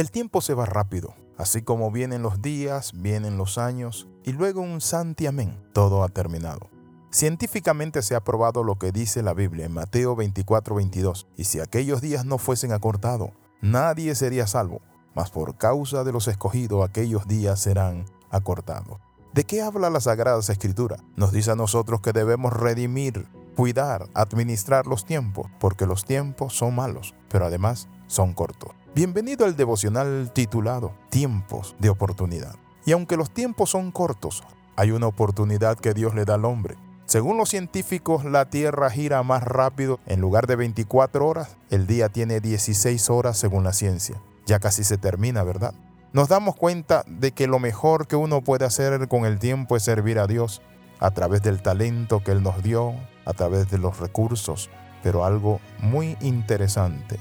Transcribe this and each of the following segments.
El tiempo se va rápido, así como vienen los días, vienen los años, y luego un santiamén, todo ha terminado. Científicamente se ha probado lo que dice la Biblia en Mateo 24:22, y si aquellos días no fuesen acortados, nadie sería salvo, mas por causa de los escogidos aquellos días serán acortados. ¿De qué habla la Sagrada Escritura? Nos dice a nosotros que debemos redimir, cuidar, administrar los tiempos, porque los tiempos son malos, pero además son cortos. Bienvenido al devocional titulado Tiempos de oportunidad. Y aunque los tiempos son cortos, hay una oportunidad que Dios le da al hombre. Según los científicos, la Tierra gira más rápido. En lugar de 24 horas, el día tiene 16 horas según la ciencia. Ya casi se termina, ¿verdad? Nos damos cuenta de que lo mejor que uno puede hacer con el tiempo es servir a Dios a través del talento que Él nos dio, a través de los recursos, pero algo muy interesante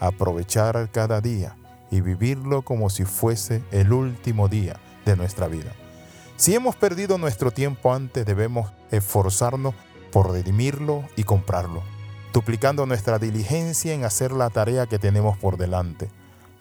aprovechar cada día y vivirlo como si fuese el último día de nuestra vida. Si hemos perdido nuestro tiempo antes, debemos esforzarnos por redimirlo y comprarlo, duplicando nuestra diligencia en hacer la tarea que tenemos por delante.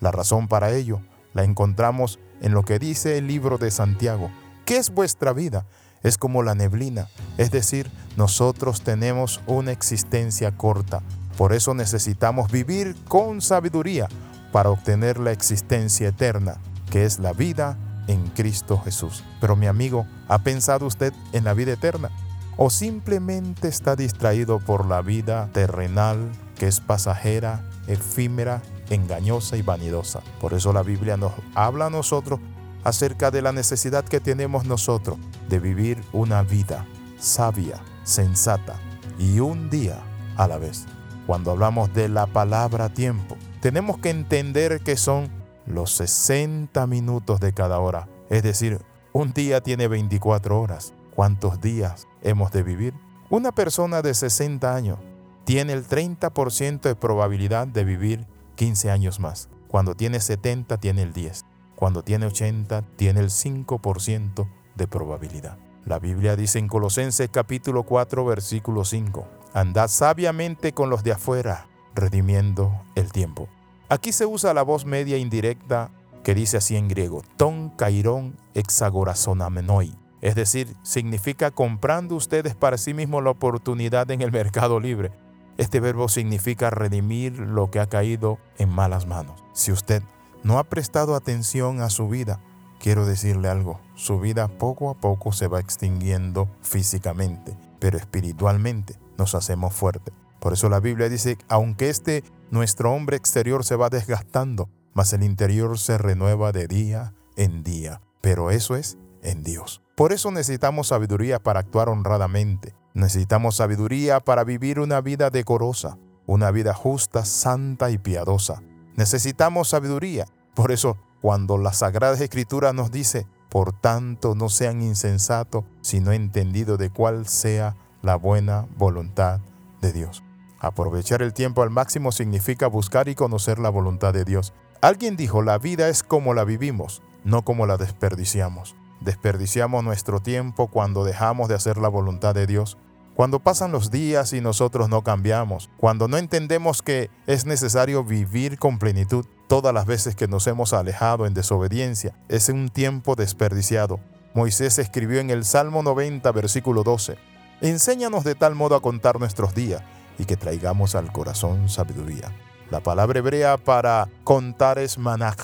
La razón para ello la encontramos en lo que dice el libro de Santiago. ¿Qué es vuestra vida? Es como la neblina, es decir, nosotros tenemos una existencia corta, por eso necesitamos vivir con sabiduría para obtener la existencia eterna, que es la vida en Cristo Jesús. Pero mi amigo, ¿ha pensado usted en la vida eterna? ¿O simplemente está distraído por la vida terrenal que es pasajera, efímera, engañosa y vanidosa? Por eso la Biblia nos habla a nosotros acerca de la necesidad que tenemos nosotros de vivir una vida sabia, sensata y un día a la vez cuando hablamos de la palabra tiempo. Tenemos que entender que son los 60 minutos de cada hora. Es decir, un día tiene 24 horas. ¿Cuántos días hemos de vivir? Una persona de 60 años tiene el 30% de probabilidad de vivir 15 años más. Cuando tiene 70 tiene el 10. Cuando tiene 80 tiene el 5% de probabilidad. La Biblia dice en Colosenses capítulo 4 versículo 5, Andad sabiamente con los de afuera, redimiendo el tiempo. Aquí se usa la voz media indirecta que dice así en griego, ton kairón hexagorazonamenoi. Es decir, significa comprando ustedes para sí mismos la oportunidad en el mercado libre. Este verbo significa redimir lo que ha caído en malas manos. Si usted no ha prestado atención a su vida, quiero decirle algo, su vida poco a poco se va extinguiendo físicamente, pero espiritualmente nos hacemos fuertes. Por eso la Biblia dice, aunque este nuestro hombre exterior se va desgastando, mas el interior se renueva de día en día. Pero eso es en Dios. Por eso necesitamos sabiduría para actuar honradamente. Necesitamos sabiduría para vivir una vida decorosa, una vida justa, santa y piadosa. Necesitamos sabiduría. Por eso, cuando la Sagrada Escritura nos dice, por tanto no sean insensatos, sino entendido de cuál sea la buena voluntad de Dios. Aprovechar el tiempo al máximo significa buscar y conocer la voluntad de Dios. Alguien dijo, la vida es como la vivimos, no como la desperdiciamos. Desperdiciamos nuestro tiempo cuando dejamos de hacer la voluntad de Dios, cuando pasan los días y nosotros no cambiamos, cuando no entendemos que es necesario vivir con plenitud todas las veces que nos hemos alejado en desobediencia, es un tiempo desperdiciado. Moisés escribió en el Salmo 90, versículo 12, Enséñanos de tal modo a contar nuestros días y que traigamos al corazón sabiduría. La palabra hebrea para contar es manaj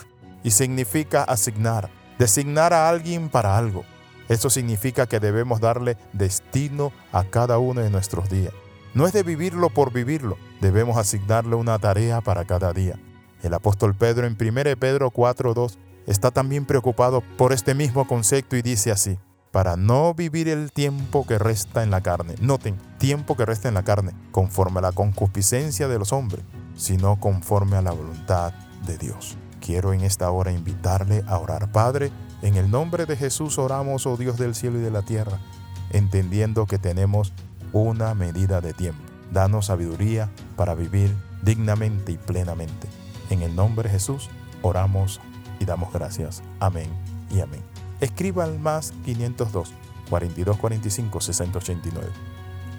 y significa asignar, designar a alguien para algo. Esto significa que debemos darle destino a cada uno de nuestros días. No es de vivirlo por vivirlo, debemos asignarle una tarea para cada día. El apóstol Pedro en 1 Pedro 4.2 está también preocupado por este mismo concepto y dice así, para no vivir el tiempo que resta en la carne. Noten, tiempo que resta en la carne, conforme a la concupiscencia de los hombres, sino conforme a la voluntad de Dios. Quiero en esta hora invitarle a orar. Padre, en el nombre de Jesús oramos, oh Dios del cielo y de la tierra, entendiendo que tenemos una medida de tiempo. Danos sabiduría para vivir dignamente y plenamente. En el nombre de Jesús oramos y damos gracias. Amén y amén escriba al más 502 4245 689.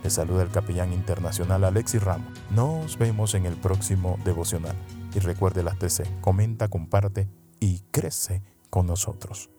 Le saluda el capellán internacional Alexis Ramos. Nos vemos en el próximo devocional. Y recuerde las TC, comenta, comparte y crece con nosotros.